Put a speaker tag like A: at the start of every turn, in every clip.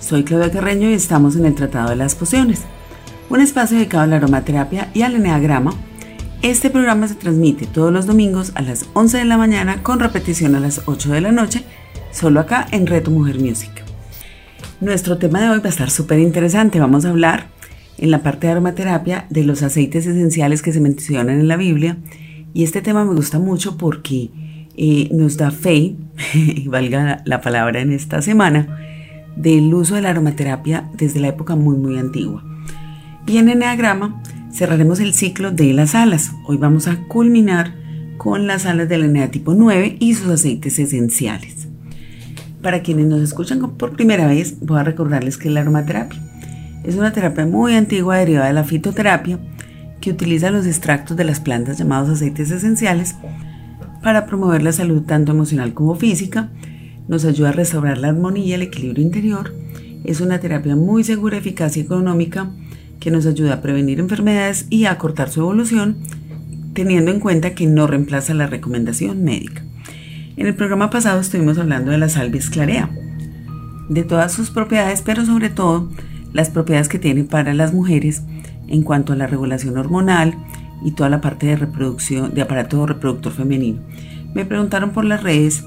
A: Soy Claudia Carreño y estamos en el Tratado de las Pociones, un espacio dedicado a la aromaterapia y al eneagrama. Este programa se transmite todos los domingos a las 11 de la mañana con repetición a las 8 de la noche, solo acá en Reto Mujer Music. Nuestro tema de hoy va a estar súper interesante. Vamos a hablar en la parte de aromaterapia de los aceites esenciales que se mencionan en la Biblia. Y este tema me gusta mucho porque eh, nos da fe, valga la palabra en esta semana, del uso de la aromaterapia desde la época muy muy antigua. Y en Enneagrama cerraremos el ciclo de las alas. Hoy vamos a culminar con las alas del Enea tipo 9 y sus aceites esenciales. Para quienes nos escuchan por primera vez, voy a recordarles que la aromaterapia es una terapia muy antigua derivada de la fitoterapia que utiliza los extractos de las plantas llamados aceites esenciales para promover la salud tanto emocional como física nos ayuda a restaurar la armonía y el equilibrio interior. Es una terapia muy segura, eficaz y económica que nos ayuda a prevenir enfermedades y a acortar su evolución, teniendo en cuenta que no reemplaza la recomendación médica. En el programa pasado estuvimos hablando de la salvis clarea, de todas sus propiedades, pero sobre todo las propiedades que tiene para las mujeres en cuanto a la regulación hormonal y toda la parte de reproducción, de aparato reproductor femenino. Me preguntaron por las redes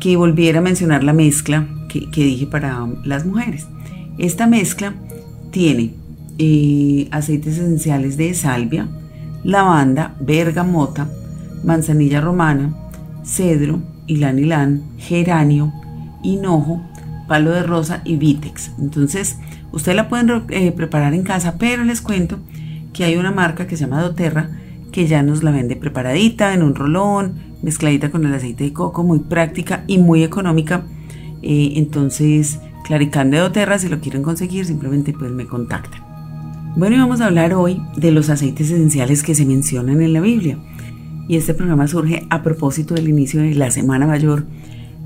A: que volviera a mencionar la mezcla que, dije para las mujeres. Esta mezcla tiene eh, aceites esenciales de salvia, lavanda, bergamota, manzanilla romana, cedro, ilán, geranio, hinojo, palo de rosa y vitex. Entonces, ustedes la pueden eh, preparar en casa, pero les cuento que hay una marca que se llama doTERRA que ya nos la vende preparadita en un rolón, mezcladita con el aceite de coco, muy práctica y muy económica. Eh, entonces, Claricán de doTERRA, si lo quieren conseguir, simplemente pues me contactan. Bueno, y vamos a hablar hoy de los aceites esenciales que se mencionan en la Biblia. Y este programa surge a propósito del inicio de la Semana Mayor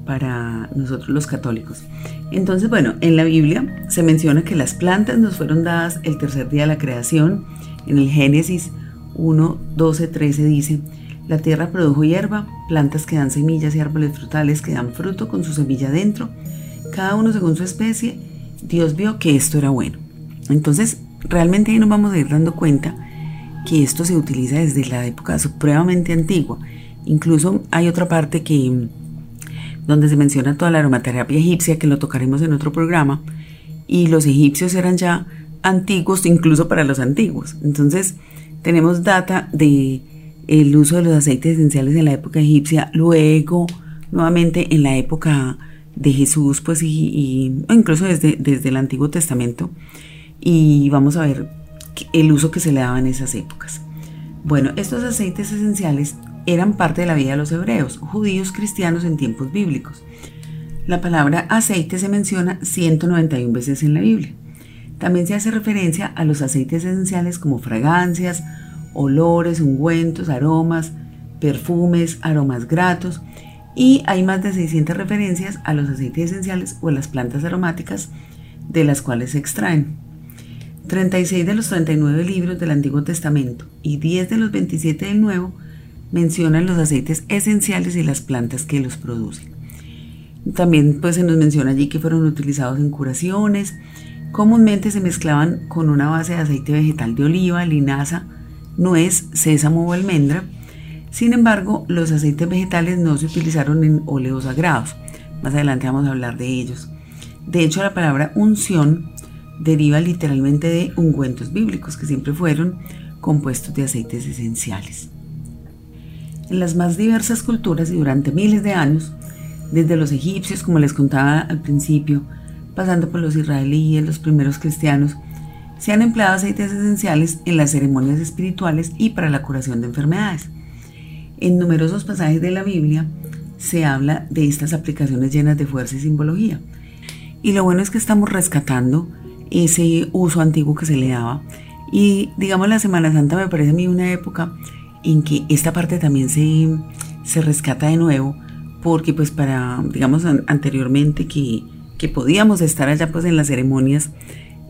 A: para nosotros los católicos. Entonces, bueno, en la Biblia se menciona que las plantas nos fueron dadas el tercer día de la creación. En el Génesis 1, 12, 13 dice, la tierra produjo hierba, plantas que dan semillas y árboles frutales que dan fruto con su semilla dentro, cada uno según su especie. Dios vio que esto era bueno. Entonces, realmente ahí nos vamos a ir dando cuenta que esto se utiliza desde la época supremamente antigua. Incluso hay otra parte que donde se menciona toda la aromaterapia egipcia, que lo tocaremos en otro programa, y los egipcios eran ya antiguos incluso para los antiguos. Entonces, tenemos data de el uso de los aceites esenciales en la época egipcia, luego nuevamente en la época de Jesús, pues y, incluso desde, desde el Antiguo Testamento, y vamos a ver el uso que se le daba en esas épocas. Bueno, estos aceites esenciales eran parte de la vida de los hebreos, judíos cristianos en tiempos bíblicos. La palabra aceite se menciona 191 veces en la Biblia. También se hace referencia a los aceites esenciales como fragancias, olores, ungüentos, aromas, perfumes, aromas gratos y hay más de 600 referencias a los aceites esenciales o a las plantas aromáticas de las cuales se extraen. 36 de los 39 libros del Antiguo Testamento y 10 de los 27 del Nuevo mencionan los aceites esenciales y las plantas que los producen. También pues se nos menciona allí que fueron utilizados en curaciones. Comúnmente se mezclaban con una base de aceite vegetal de oliva, linaza, nuez, sésamo o almendra. Sin embargo, los aceites vegetales no se utilizaron en óleos sagrados. Más adelante vamos a hablar de ellos. De hecho, la palabra unción deriva literalmente de ungüentos bíblicos, que siempre fueron compuestos de aceites esenciales. En las más diversas culturas y durante miles de años, desde los egipcios, como les contaba al principio, pasando por los israelíes, los primeros cristianos, se han empleado aceites esenciales en las ceremonias espirituales y para la curación de enfermedades. En numerosos pasajes de la Biblia se habla de estas aplicaciones llenas de fuerza y simbología. Y lo bueno es que estamos rescatando ese uso antiguo que se le daba. Y digamos la Semana Santa me parece a mí una época en que esta parte también se, se rescata de nuevo, porque pues para, digamos, anteriormente que, que podíamos estar allá pues en las ceremonias,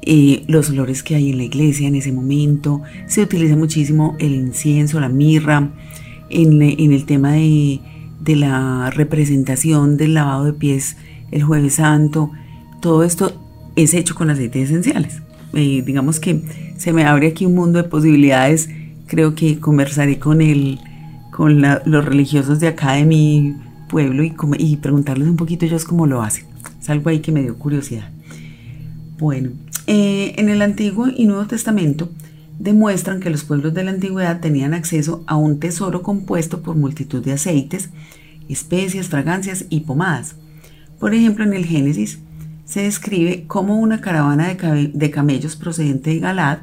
A: eh, los olores que hay en la iglesia en ese momento, se utiliza muchísimo el incienso, la mirra, en, el tema de, de la representación del lavado de pies el jueves santo, todo esto es hecho con aceites esenciales. Eh, digamos que se me abre aquí un mundo de posibilidades. Creo que conversaré con, el, con los religiosos de acá de mi pueblo y, y preguntarles un poquito ellos cómo lo hacen. Algo ahí que me dio curiosidad. Bueno, eh, en el Antiguo y Nuevo Testamento demuestran que los pueblos de la antigüedad tenían acceso a un tesoro compuesto por multitud de aceites, especias, fragancias y pomadas. Por ejemplo, en el Génesis se describe cómo una caravana de, camellos procedente de Galad,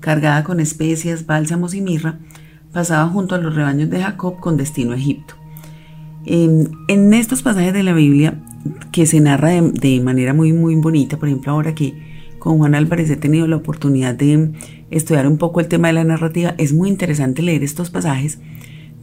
A: cargada con especias, bálsamos y mirra, pasaba junto a los rebaños de Jacob con destino a Egipto. En, estos pasajes de la Biblia, que se narra de, manera muy, muy bonita, por ejemplo, ahora que con Juan Álvarez he tenido la oportunidad de estudiar un poco el tema de la narrativa, es muy interesante leer estos pasajes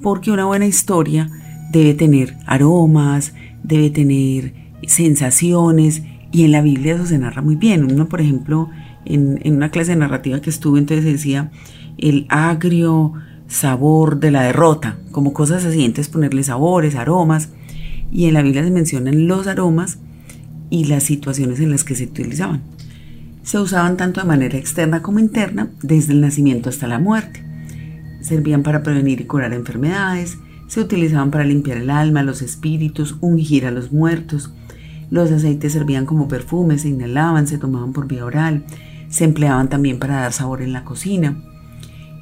A: porque una buena historia debe tener aromas, debe tener sensaciones y en la Biblia eso se narra muy bien. Uno, por ejemplo, en, una clase de narrativa que estuve, entonces decía el agrio sabor de la derrota, como cosas así, entonces ponerle sabores, aromas, y en la Biblia se mencionan los aromas y las situaciones en las que se utilizaban. Se usaban tanto de manera externa como interna, desde el nacimiento hasta la muerte. Servían para prevenir y curar enfermedades, se utilizaban para limpiar el alma, los espíritus, ungir a los muertos, los aceites servían como perfumes, se inhalaban, se tomaban por vía oral, se empleaban también para dar sabor en la cocina.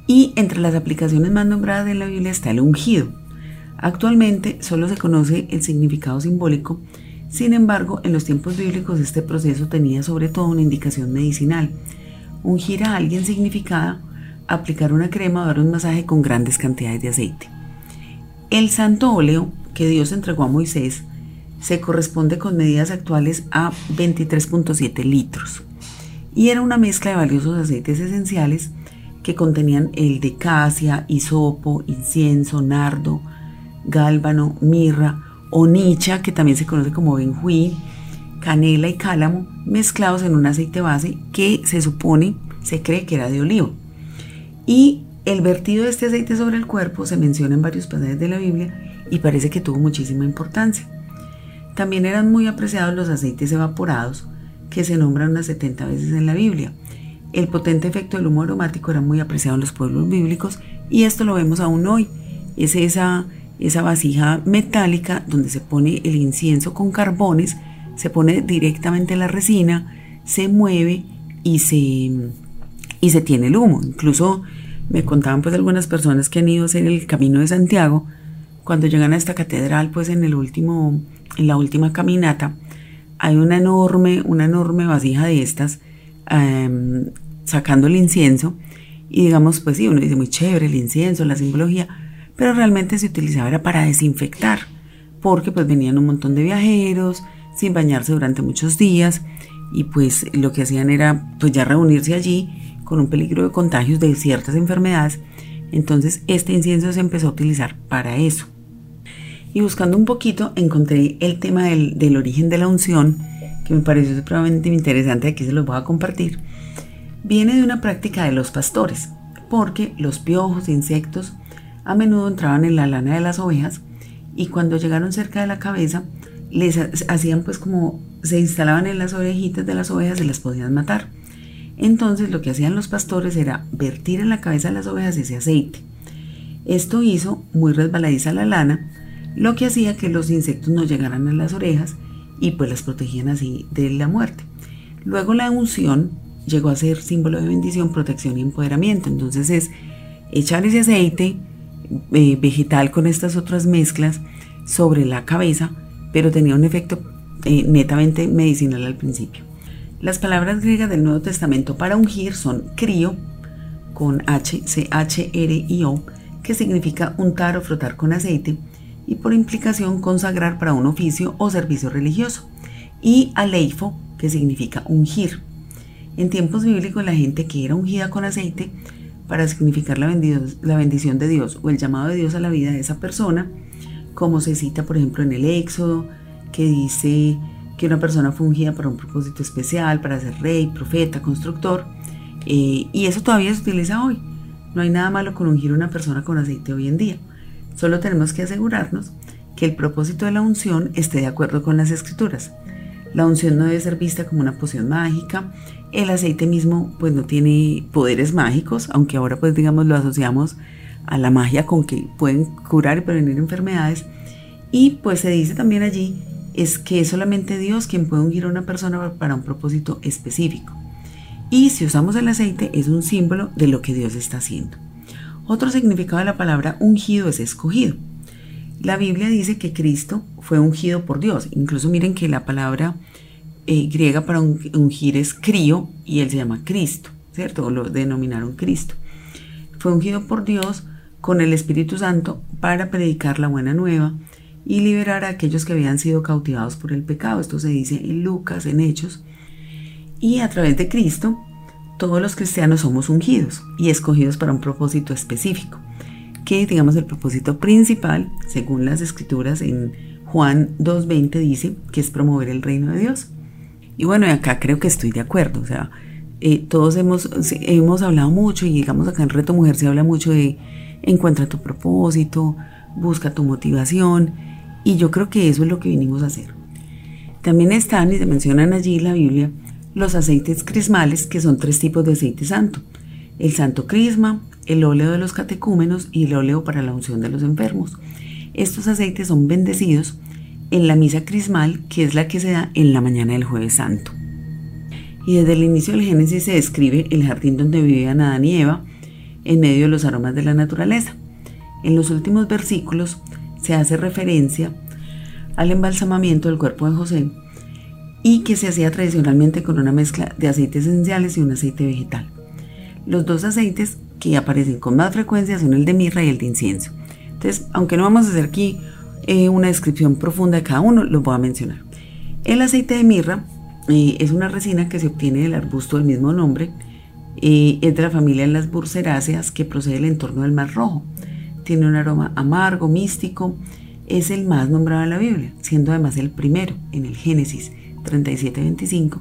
A: Y entre las aplicaciones más nombradas de la Biblia está el ungido. Actualmente solo se conoce el significado simbólico, sin embargo, en los tiempos bíblicos este proceso tenía sobre todo una indicación medicinal. Ungir a alguien significaba aplicar una crema o dar un masaje con grandes cantidades de aceite. El santo óleo que Dios entregó a Moisés se corresponde con medidas actuales a 23.7 litros y era una mezcla de valiosos aceites esenciales que contenían el de casia, hisopo, incienso, nardo, gálbano, mirra, onicha, que también se conoce como benjuí, canela y cálamo, mezclados en un aceite base que se supone, se cree que era de olivo. Y el vertido de este aceite sobre el cuerpo se menciona en varios pasajes de la Biblia y parece que tuvo muchísima importancia. También eran muy apreciados los aceites evaporados, que se nombran unas 70 veces en la Biblia. El potente efecto del humo aromático era muy apreciado en los pueblos bíblicos y esto lo vemos aún hoy. Es esa, esa vasija metálica donde se pone el incienso con carbones, se pone directamente la resina, se mueve y se, y se tiene el humo. Incluso me contaban pues algunas personas que han ido a hacer el camino de Santiago, cuando llegan a esta catedral pues en el último en la última caminata, hay una enorme, una enorme vasija de estas em, sacando el incienso. Y digamos, pues sí, uno dice muy chévere el incienso, la simbología, pero realmente se utilizaba era para desinfectar, porque pues venían un montón de viajeros sin bañarse durante muchos días y pues lo que hacían era pues ya reunirse allí con un peligro de contagios de ciertas enfermedades. Entonces este incienso se empezó a utilizar para eso. Y buscando un poquito encontré el tema del, origen de la unción, que me pareció supremamente interesante, aquí se los voy a compartir. Viene de una práctica de los pastores, porque los piojos, insectos, a menudo entraban en la lana de las ovejas y cuando llegaron cerca de la cabeza, les hacían pues como se instalaban en las orejitas de las ovejas y las podían matar. Entonces lo que hacían los pastores era vertir en la cabeza de las ovejas ese aceite. Esto hizo muy resbaladiza la lana, lo que hacía que los insectos no llegaran a las orejas y pues las protegían así de la muerte. Luego la unción llegó a ser símbolo de bendición, protección y empoderamiento. Entonces es echar ese aceite eh, vegetal con estas otras mezclas sobre la cabeza, pero tenía un efecto eh, netamente medicinal al principio. Las palabras griegas del Nuevo Testamento para ungir son crío, con H, C, H, R, I, O, que significa untar o frotar con aceite, y por implicación consagrar para un oficio o servicio religioso, y aleifo, que significa ungir. En tiempos bíblicos la gente que era ungida con aceite para significar la, bendición de Dios o el llamado de Dios a la vida de esa persona, como se cita por ejemplo en el Éxodo, que dice que una persona fue ungida para un propósito especial, para ser rey, profeta, constructor, eh, y eso todavía se utiliza hoy. No hay nada malo con ungir a una persona con aceite hoy en día. Solo tenemos que asegurarnos que el propósito de la unción esté de acuerdo con las escrituras. La unción no debe ser vista como una poción mágica. El aceite mismo pues no tiene poderes mágicos, aunque ahora pues digamos lo asociamos a la magia con que pueden curar y prevenir enfermedades. Y pues se dice también allí es que es solamente Dios quien puede ungir a una persona para un propósito específico. Y si usamos el aceite es un símbolo de lo que Dios está haciendo. Otro significado de la palabra ungido es escogido. La Biblia dice que Cristo fue ungido por Dios. Incluso miren que la palabra eh, griega para ungir es crío y él se llama Cristo, ¿cierto? Lo denominaron Cristo. Fue ungido por Dios con el Espíritu Santo para predicar la buena nueva y liberar a aquellos que habían sido cautivados por el pecado. Esto se dice en Lucas, en Hechos. Y a través de Cristo, todos los cristianos somos ungidos y escogidos para un propósito específico que digamos el propósito principal, según las escrituras en Juan 2.20 dice que es promover el reino de Dios. Y bueno, acá creo que estoy de acuerdo, o sea, eh, todos hemos, hemos hablado mucho y digamos acá en Reto Mujer se habla mucho de encuentra tu propósito, busca tu motivación y yo creo que eso es lo que vinimos a hacer. También están y se mencionan allí en la Biblia los aceites crismales que son tres tipos de aceite santo. El santo crisma, el óleo de los catecúmenos y el óleo para la unción de los enfermos. Estos aceites son bendecidos en la misa crismal, que es la que se da en la mañana del jueves santo. Y desde el inicio del Génesis se describe el jardín donde vivían Adán y Eva, en medio de los aromas de la naturaleza. En los últimos versículos se hace referencia al embalsamamiento del cuerpo de José y que se hacía tradicionalmente con una mezcla de aceites esenciales y un aceite vegetal. Los dos aceites que aparecen con más frecuencia son el de mirra y el de incienso. Entonces, aunque no vamos a hacer aquí eh, una descripción profunda de cada uno, los voy a mencionar. El aceite de mirra eh, es una resina que se obtiene del arbusto del mismo nombre. Eh, es de la familia de las burceráceas que procede del entorno del Mar Rojo. Tiene un aroma amargo, místico. Es el más nombrado en la Biblia, siendo además el primero en el Génesis 37-25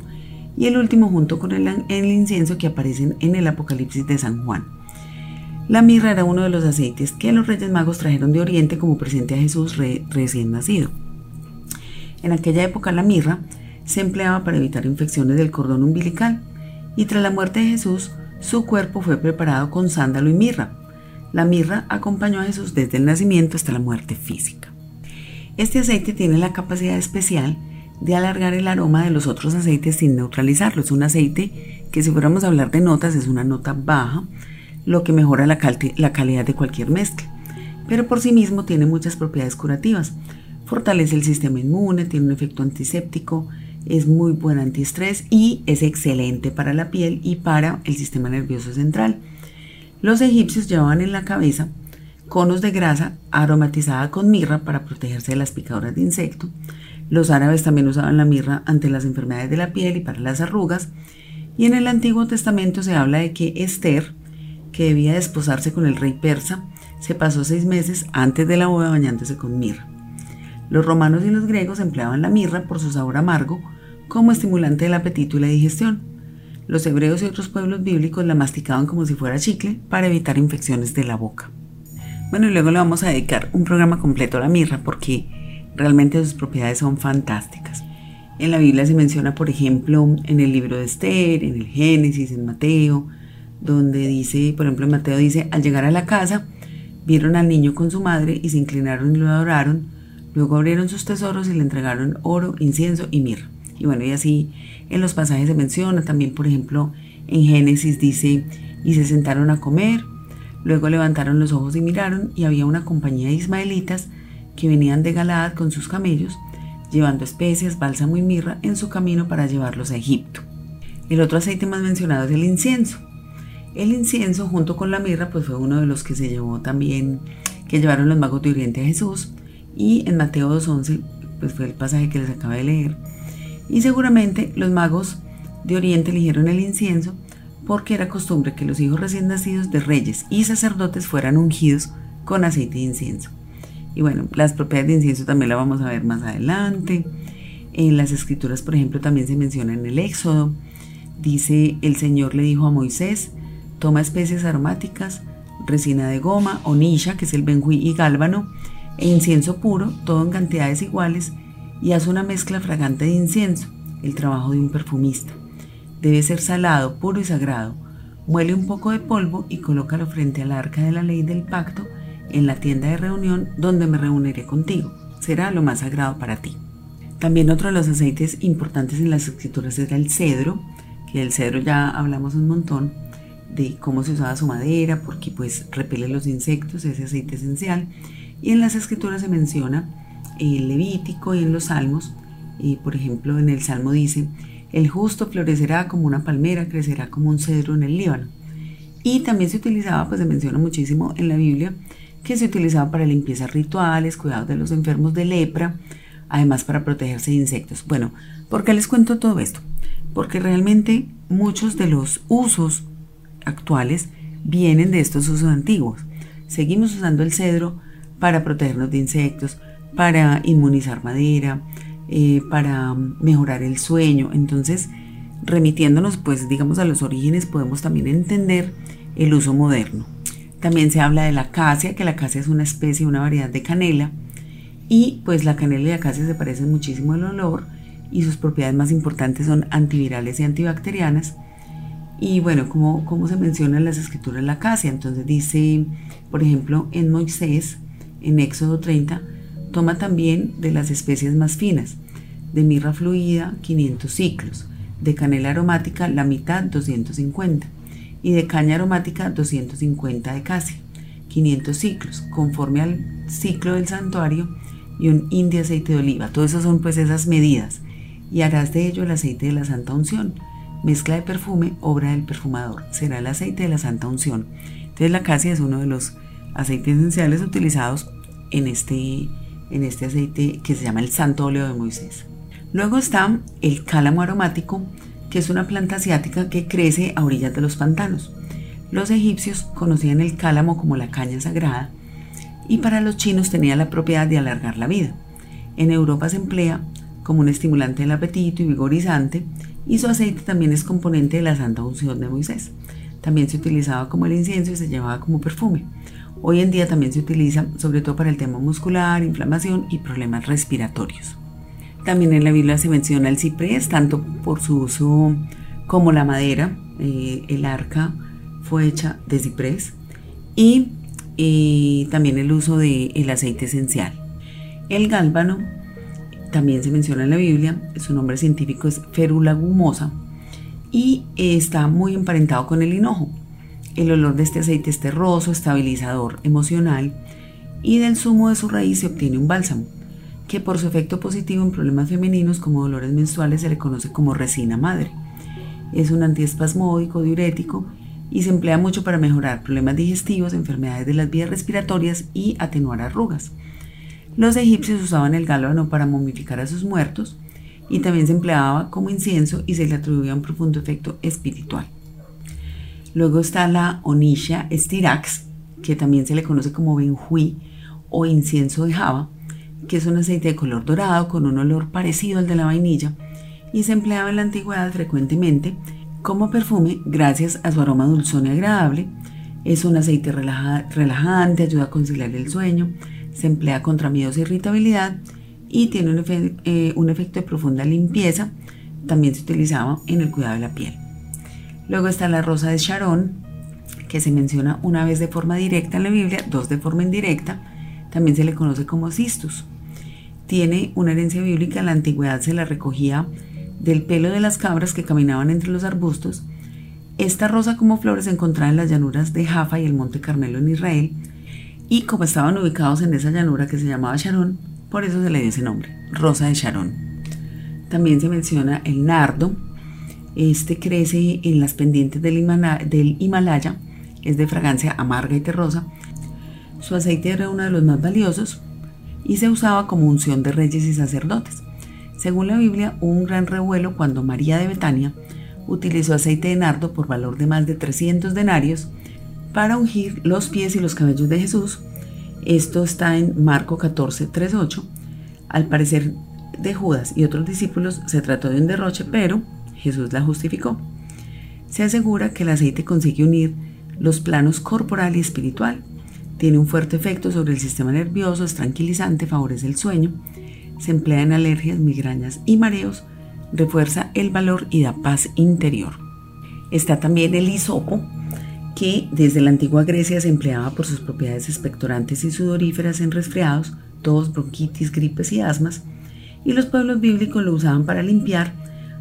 A: y el último junto con el, el incienso que aparecen en el Apocalipsis de San Juan. La mirra era uno de los aceites que los Reyes Magos trajeron de Oriente como presente a Jesús recién nacido. En aquella época la mirra se empleaba para evitar infecciones del cordón umbilical y tras la muerte de Jesús su cuerpo fue preparado con sándalo y mirra. La mirra acompañó a Jesús desde el nacimiento hasta la muerte física. Este aceite tiene la capacidad especial de alargar el aroma de los otros aceites sin neutralizarlo. Es un aceite que si fuéramos a hablar de notas es una nota baja, lo que mejora la, calidad de cualquier mezcla. Pero por sí mismo tiene muchas propiedades curativas. Fortalece el sistema inmune, tiene un efecto antiséptico, es muy buen antiestrés y es excelente para la piel y para el sistema nervioso central. Los egipcios llevaban en la cabeza conos de grasa aromatizada con mirra para protegerse de las picaduras de insecto. Los árabes también usaban la mirra ante las enfermedades de la piel y para las arrugas. Y en el Antiguo Testamento se habla de que Esther, que debía desposarse con el rey persa, se pasó seis meses antes de la boda bañándose con mirra. Los romanos y los griegos empleaban la mirra por su sabor amargo como estimulante del apetito y la digestión. Los hebreos y otros pueblos bíblicos la masticaban como si fuera chicle para evitar infecciones de la boca. Bueno, y luego le vamos a dedicar un programa completo a la mirra porque realmente sus propiedades son fantásticas. En la Biblia se menciona, por ejemplo, en el libro de Esther, en el Génesis, en Mateo, donde dice, por ejemplo, Mateo dice, al llegar a la casa, vieron al niño con su madre y se inclinaron y lo adoraron, luego abrieron sus tesoros y le entregaron oro, incienso y mirra. Y bueno, y así en los pasajes se menciona, también por ejemplo en Génesis dice, y se sentaron a comer, luego levantaron los ojos y miraron, y había una compañía de ismaelitas que venían de Galaad con sus camellos, llevando especias, bálsamo y mirra en su camino para llevarlos a Egipto. El otro aceite más mencionado es el incienso. El incienso junto con la mirra pues fue uno de los que se llevó también, que llevaron los magos de Oriente a Jesús y en Mateo 2.11 pues fue el pasaje que les acaba de leer. Y seguramente los magos de Oriente eligieron el incienso porque era costumbre que los hijos recién nacidos de reyes y sacerdotes fueran ungidos con aceite de incienso. Y bueno, las propiedades de incienso también las vamos a ver más adelante. En las escrituras, por ejemplo, también se menciona en el Éxodo. Dice, el Señor le dijo a Moisés, toma especies aromáticas, resina de goma, onilla, que es el benjuí y gálbano, e incienso puro, todo en cantidades iguales, y haz una mezcla fragante de incienso, el trabajo de un perfumista. Debe ser salado, puro y sagrado. Muele un poco de polvo y colócalo frente al arca de la ley del pacto en la tienda de reunión donde me reuniré contigo. Será lo más sagrado para ti. También otro de los aceites importantes en las escrituras era el cedro, que del cedro ya hablamos un montón de cómo se usaba su madera, porque pues repele los insectos, ese aceite esencial. Y en las escrituras se menciona el Levítico y en los Salmos, y por ejemplo en el Salmo dice, el justo florecerá como una palmera, crecerá como un cedro en el Líbano. Y también se utilizaba, pues se menciona muchísimo en la Biblia, que se utilizaba para limpiezas rituales, cuidados de los enfermos de lepra, además para protegerse de insectos. Bueno, ¿por qué les cuento todo esto? Porque realmente muchos de los usos actuales vienen de estos usos antiguos. Seguimos usando el cedro para protegernos de insectos, para inmunizar madera, eh, para mejorar el sueño. Entonces, remitiéndonos pues digamos a los orígenes, podemos también entender el uso moderno. También se habla de la acacia, que la acacia es una especie, una variedad de canela, y pues la canela y la acacia se parecen muchísimo el olor y sus propiedades más importantes son antivirales y antibacterianas. Y bueno, como, como se menciona en las escrituras la acacia, entonces dice, por ejemplo, en Moisés, en Éxodo 30, Toma también de las especies más finas, de mirra fluida 500 ciclos, de canela aromática la mitad 250 y de caña aromática 250 de casia, 500 ciclos, conforme al ciclo del santuario y un de aceite de oliva. Todo eso son pues esas medidas. Y harás de ello el aceite de la santa unción. Mezcla de perfume, obra del perfumador. Será el aceite de la santa unción. Entonces la casia es uno de los aceites esenciales utilizados en este en este aceite que se llama el santo óleo de Moisés. Luego está el cálamo aromático, que es una planta asiática que crece a orillas de los pantanos. Los egipcios conocían el cálamo como la caña sagrada y para los chinos tenía la propiedad de alargar la vida. En Europa se emplea como un estimulante del apetito y vigorizante y su aceite también es componente de la santa unción de Moisés. También se utilizaba como el incienso y se llevaba como perfume. Hoy en día también se utiliza sobre todo para el tema muscular, inflamación y problemas respiratorios. También en la Biblia se menciona el ciprés, tanto por su uso como la madera. Eh, el arca fue hecha de ciprés y eh, también el uso del aceite esencial. El gálbano también se menciona en la Biblia, su nombre científico es Ferula gumosa y está muy emparentado con el hinojo. El olor de este aceite es terroso, estabilizador emocional y del zumo de su raíz se obtiene un bálsamo, que por su efecto positivo en problemas femeninos como dolores menstruales se le conoce como resina madre. Es un antiespasmódico, diurético y se emplea mucho para mejorar problemas digestivos, enfermedades de las vías respiratorias y atenuar arrugas. Los egipcios usaban el gálbano para momificar a sus muertos y también se empleaba como incienso y se le atribuía un profundo efecto espiritual. Luego está la Onisha stirax, que también se le conoce como benjuí o incienso de Java, que es un aceite de color dorado con un olor parecido al de la vainilla y se empleaba en la antigüedad frecuentemente como perfume gracias a su aroma dulzón y agradable. Es un aceite relajante, ayuda a conciliar el sueño, se emplea contra miedos e irritabilidad y tiene un, eh, un efecto de profunda limpieza. También se utilizaba en el cuidado de la piel. Luego está la rosa de Sharon, que se menciona una vez de forma directa en la Biblia, dos de forma indirecta. También se le conoce como cistus. Tiene una herencia bíblica, en la antigüedad se la recogía del pelo de las cabras que caminaban entre los arbustos. Esta rosa como flores se encontraba en las llanuras de Jaffa y el monte Carmelo en Israel. Y como estaban ubicados en esa llanura que se llamaba Sharon, por eso se le dio ese nombre, rosa de Sharon. También se menciona el nardo, este crece en las pendientes del, Himalaya, es de fragancia amarga y terrosa. Su aceite era uno de los más valiosos y se usaba como unción de reyes y sacerdotes. Según la Biblia, hubo un gran revuelo cuando María de Betania utilizó aceite de nardo por valor de más de 300 denarios para ungir los pies y los cabellos de Jesús. Esto está en Marco 14, 3, 8. Al parecer de Judas y otros discípulos se trató de un derroche, pero Jesús la justificó. Se asegura que el aceite consigue unir los planos corporal y espiritual. Tiene un fuerte efecto sobre el sistema nervioso, es tranquilizante, favorece el sueño, se emplea en alergias, migrañas y mareos, refuerza el valor y da paz interior. Está también el hisopo, que desde la antigua Grecia se empleaba por sus propiedades expectorantes y sudoríferas en resfriados, tos, bronquitis, gripes y asmas, y los pueblos bíblicos lo usaban para limpiar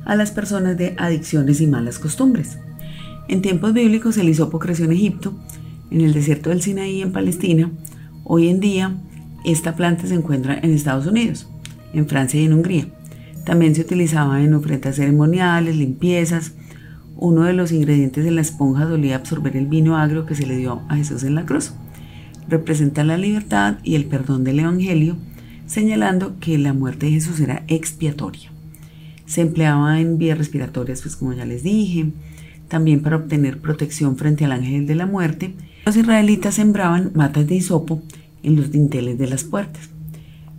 A: a las personas de adicciones y malas costumbres. En tiempos bíblicos el hisopo creció en Egipto, en el desierto del Sinaí en Palestina. Hoy en día esta planta se encuentra en Estados Unidos, en Francia y en Hungría. También se utilizaba en ofrendas ceremoniales, limpiezas. Uno de los ingredientes de la esponja solía absorber el vino agrio que se le dio a Jesús en la cruz. Representa la libertad y el perdón del Evangelio, señalando que la muerte de Jesús era expiatoria. Se empleaba en vías respiratorias, pues como ya les dije, también para obtener protección frente al ángel de la muerte. Los israelitas sembraban matas de hisopo en los dinteles de las puertas.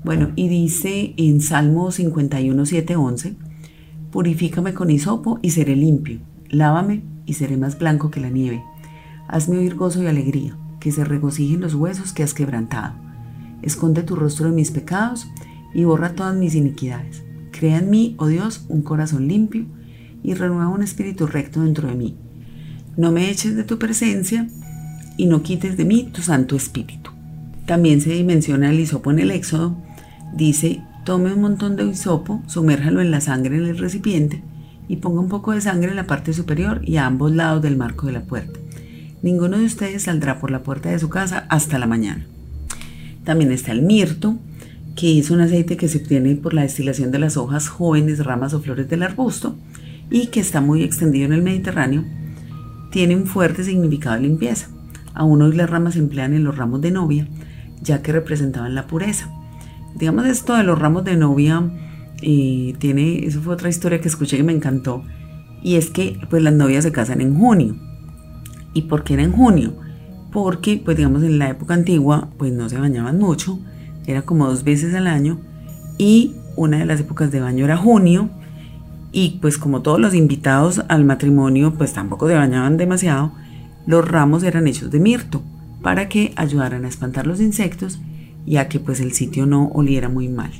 A: Bueno, y dice en Salmo 51, 7, 11, Purifícame con hisopo y seré limpio, lávame y seré más blanco que la nieve. Hazme oír gozo y alegría, que se regocijen los huesos que has quebrantado. Esconde tu rostro de mis pecados y borra todas mis iniquidades. Crea en mí, oh Dios, un corazón limpio y renueva un espíritu recto dentro de mí. No me eches de tu presencia y no quites de mí tu Santo Espíritu. También se dimensiona el hisopo en el Éxodo. Dice, tome un montón de hisopo, sumérjalo en la sangre en el recipiente y ponga un poco de sangre en la parte superior y a ambos lados del marco de la puerta. Ninguno de ustedes saldrá por la puerta de su casa hasta la mañana. También está el mirto, que es un aceite que se obtiene por la destilación de las hojas jóvenes, ramas o flores del arbusto y que está muy extendido en el Mediterráneo, tiene un fuerte significado de limpieza. Aún hoy las ramas se emplean en los ramos de novia, ya que representaban la pureza. Digamos esto de los ramos de novia, eh, tiene, eso fue otra historia que escuché que me encantó, y es que pues las novias se casan en junio. ¿Y por qué era en junio? Porque pues digamos en la época antigua pues no se bañaban mucho, era como dos veces al año y una de las épocas de baño era junio y pues como todos los invitados al matrimonio pues tampoco se bañaban demasiado, los ramos eran hechos de mirto para que ayudaran a espantar los insectos y a que pues el sitio no oliera muy mal.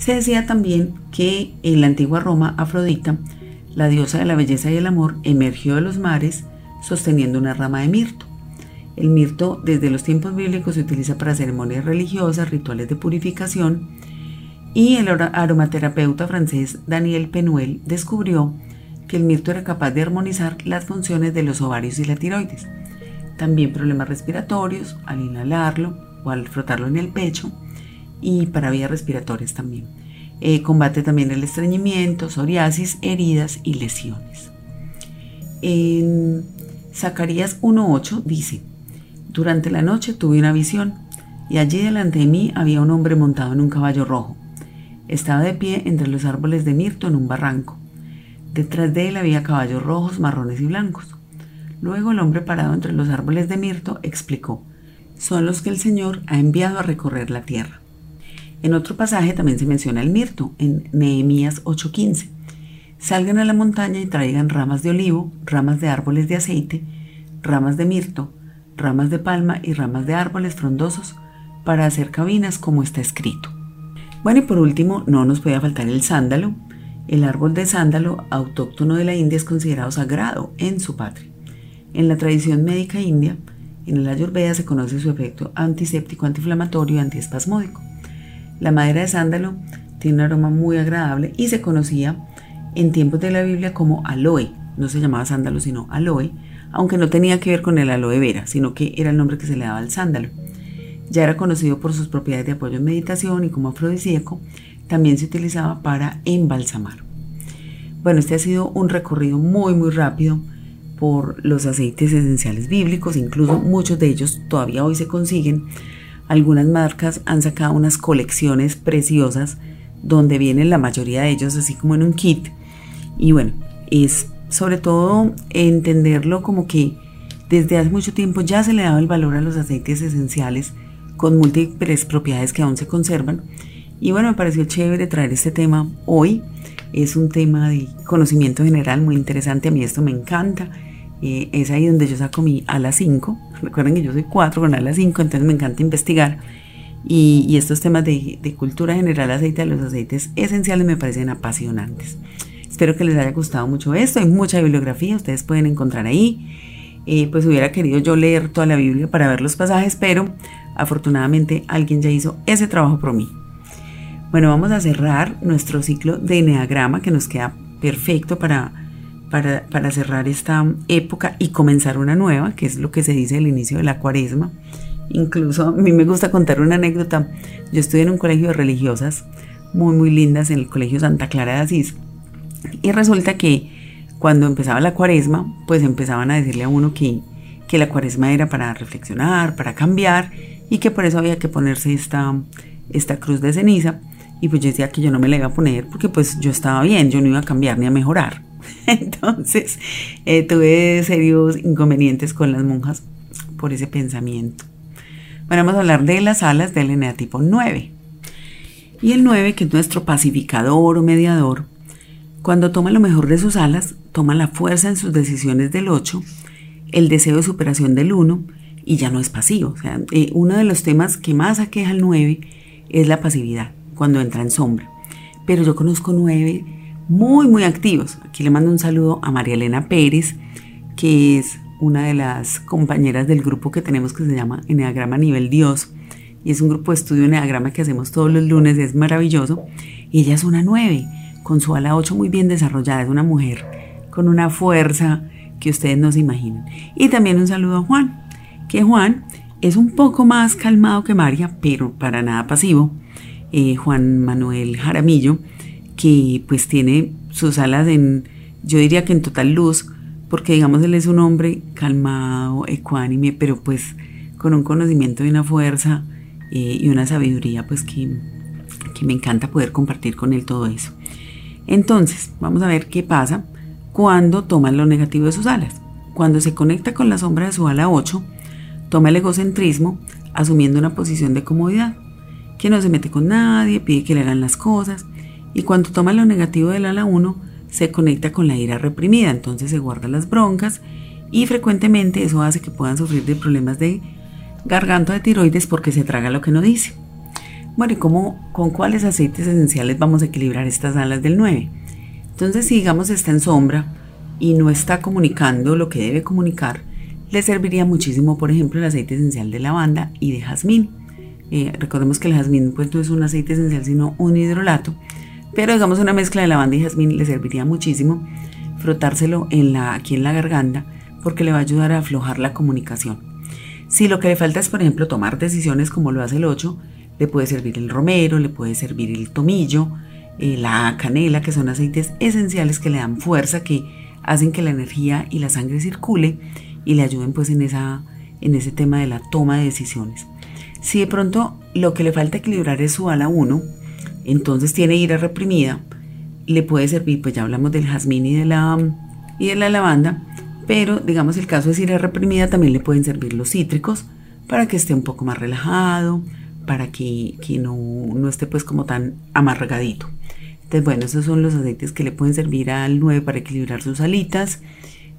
A: Se decía también que en la antigua Roma Afrodita, la diosa de la belleza y el amor, emergió de los mares sosteniendo una rama de mirto. El mirto desde los tiempos bíblicos se utiliza para ceremonias religiosas, rituales de purificación, y el aromaterapeuta francés Daniel Penuel descubrió que el mirto era capaz de armonizar las funciones de los ovarios y la tiroides. También problemas respiratorios al inhalarlo o al frotarlo en el pecho y para vías respiratorias también. Eh, combate también el estreñimiento, psoriasis, heridas y lesiones. En Zacarías 1.8 dice, durante la noche tuve una visión, y allí delante de mí había un hombre montado en un caballo rojo. Estaba de pie entre los árboles de mirto en un barranco. Detrás de él había caballos rojos, marrones y blancos. Luego el hombre parado entre los árboles de mirto explicó, son los que el Señor ha enviado a recorrer la tierra. En otro pasaje también se menciona el mirto, en Nehemías 8:15. Salgan a la montaña y traigan ramas de olivo, ramas de árboles de aceite, ramas de mirto, ramas de palma y ramas de árboles frondosos para hacer cabinas como está escrito. Bueno, y por último, no nos puede faltar el sándalo. El árbol de sándalo autóctono de la India es considerado sagrado en su patria. En la tradición médica india, en el ayurveda se conoce su efecto antiséptico, antiinflamatorio y antiespasmódico. La madera de sándalo tiene un aroma muy agradable y se conocía en tiempos de la Biblia como aloe. No se llamaba sándalo, sino aloe, aunque no tenía que ver con el aloe vera, sino que era el nombre que se le daba al sándalo. Ya era conocido por sus propiedades de apoyo en meditación y como afrodisíaco, también se utilizaba para embalsamar. Bueno, este ha sido un recorrido muy muy rápido por los aceites esenciales bíblicos, incluso muchos de ellos todavía hoy se consiguen. Algunas marcas han sacado unas colecciones preciosas donde vienen la mayoría de ellos así como en un kit. Y bueno, es sobre todo entenderlo como que desde hace mucho tiempo ya se le daba el valor a los aceites esenciales con múltiples propiedades que aún se conservan. Y bueno, me pareció chévere traer este tema hoy. Es un tema de conocimiento general muy interesante. A mí esto me encanta. Es ahí donde yo saco mi ala 5. Recuerden que yo soy 4 con ala 5, entonces me encanta investigar. Y, estos temas de, cultura general aceite los aceites esenciales me parecen apasionantes. Espero que les haya gustado mucho esto. Hay mucha bibliografía, ustedes pueden encontrar ahí. Eh, pues hubiera querido yo leer toda la Biblia para ver los pasajes, pero afortunadamente alguien ya hizo ese trabajo por mí. Bueno, vamos a cerrar nuestro ciclo de Enneagrama que nos queda perfecto para, para, cerrar esta época y comenzar una nueva, que es lo que se dice al inicio de la cuaresma. Incluso a mí me gusta contar una anécdota. Yo estudié en un colegio de religiosas muy, muy lindas, en el Colegio Santa Clara de Asís. Y resulta que cuando empezaba la cuaresma, pues empezaban a decirle a uno que, que la cuaresma era para reflexionar, para cambiar, y que por eso había que ponerse esta, esta cruz de ceniza. Y pues yo decía que yo no me la iba a poner porque pues yo estaba bien, yo no iba a cambiar ni a mejorar. Entonces eh, tuve serios inconvenientes con las monjas por ese pensamiento. Bueno, vamos a hablar de las alas del eneatipo 9. Y el 9, que es nuestro pacificador o mediador, cuando toma lo mejor de sus alas, toma la fuerza en sus decisiones del 8, el deseo de superación del 1 y ya no es pasivo. O sea, eh, uno de los temas que más aqueja al 9 es la pasividad, cuando entra en sombra. Pero yo conozco 9 muy, muy activos. Aquí le mando un saludo a María Elena Pérez, que es una de las compañeras del grupo que tenemos que se llama Enneagrama Nivel Dios. Y es un grupo de estudio Enneagrama que hacemos todos los lunes, es maravilloso. Y ella es una 9, con su ala 8 muy bien desarrollada, es una mujer con una fuerza que ustedes no se imaginan. Y también un saludo a Juan, que Juan es un poco más calmado que María, pero para nada pasivo. Eh, Juan Manuel Jaramillo, que pues tiene sus alas en, yo diría que en total luz, porque digamos él es un hombre calmado, ecuánime, pero pues con un conocimiento y una fuerza eh, y una sabiduría pues que, que me encanta poder compartir con él todo eso. Entonces, vamos a ver qué pasa cuando toma lo negativo de sus alas. Cuando se conecta con la sombra de su ala 8, Toma el egocentrismo asumiendo una posición de comodidad, que no se mete con nadie, pide que le hagan las cosas, y cuando toma lo negativo del ala 1, se conecta con la ira reprimida, entonces se guarda las broncas y frecuentemente eso hace que puedan sufrir de problemas de garganta de tiroides porque se traga lo que no dice. Bueno, ¿y cómo, con cuáles aceites esenciales vamos a equilibrar estas alas del 9? Entonces, si digamos está en sombra y no está comunicando lo que debe comunicar, le serviría muchísimo, por ejemplo, el aceite esencial de lavanda y de jazmín. Eh, recordemos que el jazmín pues, no es un aceite esencial, sino un hidrolato. Pero digamos una mezcla de lavanda y jazmín le serviría muchísimo frotárselo en la, aquí en la garganta porque le va a ayudar a aflojar la comunicación. Si lo que le falta es, por ejemplo, tomar decisiones como lo hace el 8, le puede servir el romero, le puede servir el tomillo, eh, la canela, que son aceites esenciales que le dan fuerza, que hacen que la energía y la sangre circule y le ayuden pues en, esa, en ese tema de la toma de decisiones. Si de pronto lo que le falta equilibrar es su ala 1, entonces tiene ira reprimida, le puede servir, pues ya hablamos del jazmín y de la, y de la lavanda, pero digamos el caso de ira reprimida también le pueden servir los cítricos para que esté un poco más relajado, para que, que no, no, esté pues como tan amargadito. Entonces bueno, esos son los aceites que le pueden servir al 9 para equilibrar sus alitas.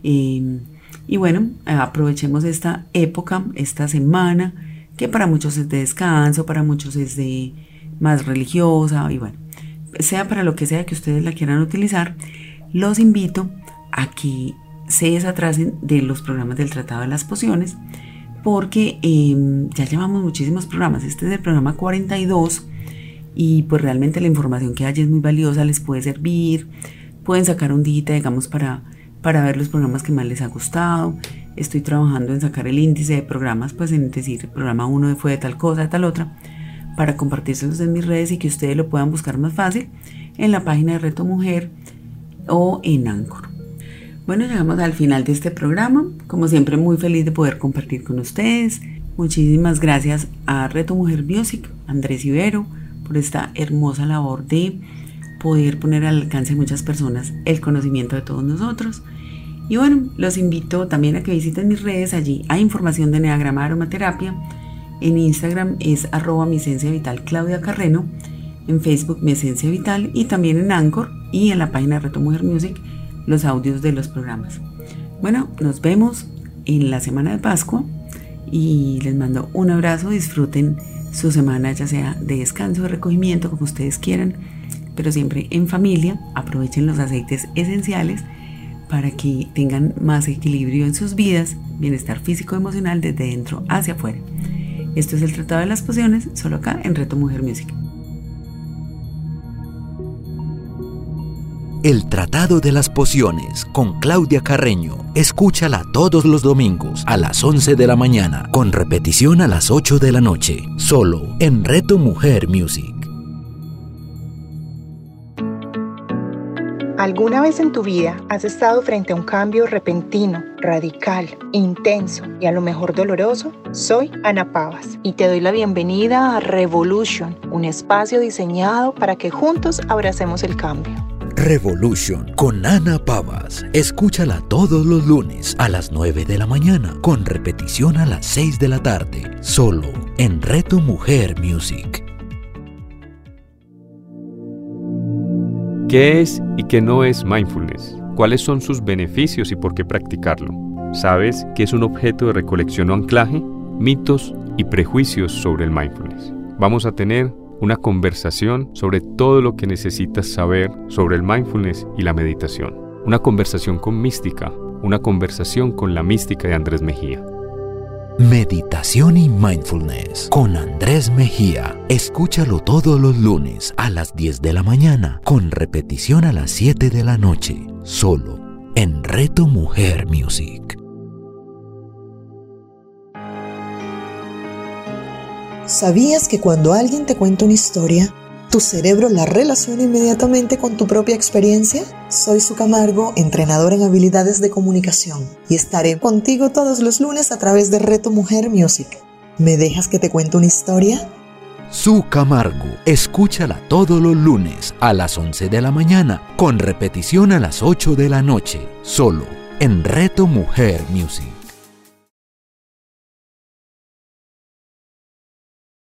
A: Eh, y bueno, aprovechemos esta época, esta semana, que para muchos es de descanso, para muchos es de más religiosa, y bueno, sea para lo que sea que ustedes la quieran utilizar, los invito a que se desatrasen de los programas del Tratado de las Pociones, porque em, ya llevamos muchísimos programas. Este es el programa 42 y pues realmente la información que hay es muy valiosa, les puede servir. Pueden sacar un día, digamos, para para ver los programas que más les ha gustado. Estoy trabajando en sacar el índice de programas, pues en decir, el programa 1 fue de tal cosa, de tal otra, para compartírselos en mis redes y que ustedes lo puedan buscar más fácil en la página de Reto Mujer o en Anchor. Bueno, llegamos al final de este programa. Como siempre, muy feliz de poder compartir con ustedes. Muchísimas gracias a Reto Mujer Music, Andrés Ibero, por esta hermosa labor de poder poner al alcance de muchas personas el conocimiento de todos nosotros. Y bueno, los invito también a que visiten mis redes, allí hay información de Neagrama Aromaterapia. En Instagram es arroba mi esencia vital Carreno, en Facebook mi esencia vital y también en Anchor y en la página Reto Mujer Music los audios de los programas. Bueno, nos vemos en la semana de Pascua y les mando un abrazo, disfruten su semana ya sea de descanso, de recogimiento, como ustedes quieran, pero siempre en familia, aprovechen los aceites esenciales para que tengan más equilibrio en sus vidas, bienestar físico y emocional desde dentro hacia afuera. Esto es el Tratado de las Pociones, solo acá en Reto Mujer Music.
B: El Tratado de las Pociones con Claudia Carreño. Escúchala todos los domingos a las 11 de la mañana, con repetición a las 8 de la noche, solo en Reto Mujer Music.
C: ¿Alguna vez en tu vida has estado frente a un cambio repentino, radical, intenso y a lo mejor doloroso? Soy Ana Pavas y te doy la bienvenida a Revolution, un espacio diseñado para que juntos abracemos el cambio.
B: Revolution con Ana Pavas. Escúchala todos los lunes a las 9 de la mañana, con repetición a las 6 de la tarde, solo en Reto Mujer Music.
D: ¿Qué es y qué no es mindfulness? ¿Cuáles son sus beneficios y por qué practicarlo? ¿Sabes qué es un objeto de recolección o anclaje? Mitos y prejuicios sobre el mindfulness. Vamos a tener una conversación sobre todo lo que necesitas saber sobre el mindfulness y la meditación. Una conversación con mística, una conversación con la mística de Andrés Mejía.
B: Meditación y Mindfulness con Andrés Mejía. Escúchalo todos los lunes a las 10 de la mañana, con repetición a las 7 de la noche, solo en Reto Mujer Music.
E: ¿Sabías que cuando alguien te cuenta una historia, tu cerebro la relaciona inmediatamente con tu propia experiencia? Soy Su Camargo, entrenador en habilidades de comunicación, y estaré contigo todos los lunes a través de Reto Mujer Music. ¿Me dejas que te cuente una historia?
B: Su Camargo, escúchala todos los lunes a las 11 de la mañana, con repetición a las 8 de la noche, solo en Reto Mujer Music.